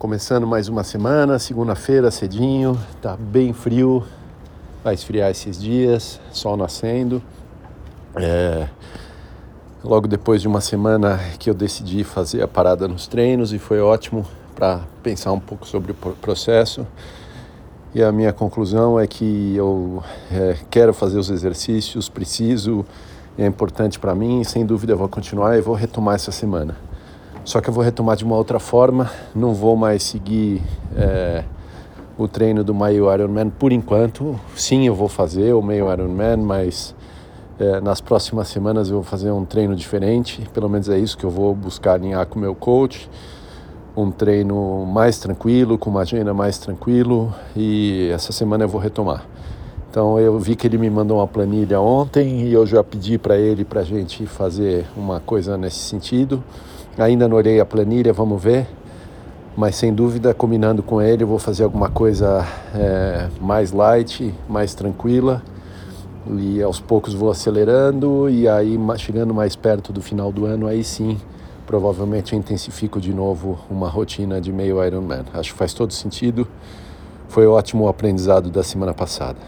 Começando mais uma semana, segunda-feira cedinho, tá bem frio, vai esfriar esses dias, sol nascendo. É, logo depois de uma semana que eu decidi fazer a parada nos treinos e foi ótimo para pensar um pouco sobre o processo. E a minha conclusão é que eu é, quero fazer os exercícios, preciso, é importante para mim, sem dúvida eu vou continuar e vou retomar essa semana. Só que eu vou retomar de uma outra forma, não vou mais seguir é, o treino do meio Ironman por enquanto. Sim, eu vou fazer o meio Ironman, mas é, nas próximas semanas eu vou fazer um treino diferente. Pelo menos é isso que eu vou buscar alinhar com o meu coach. Um treino mais tranquilo, com uma agenda mais tranquilo e essa semana eu vou retomar. Então eu vi que ele me mandou uma planilha ontem e eu já pedi para ele para a gente fazer uma coisa nesse sentido. Ainda não olhei a planilha, vamos ver. Mas sem dúvida, combinando com ele, eu vou fazer alguma coisa é, mais light, mais tranquila. E aos poucos vou acelerando e aí chegando mais perto do final do ano, aí sim, provavelmente eu intensifico de novo uma rotina de meio Ironman. Acho que faz todo sentido. Foi ótimo o aprendizado da semana passada.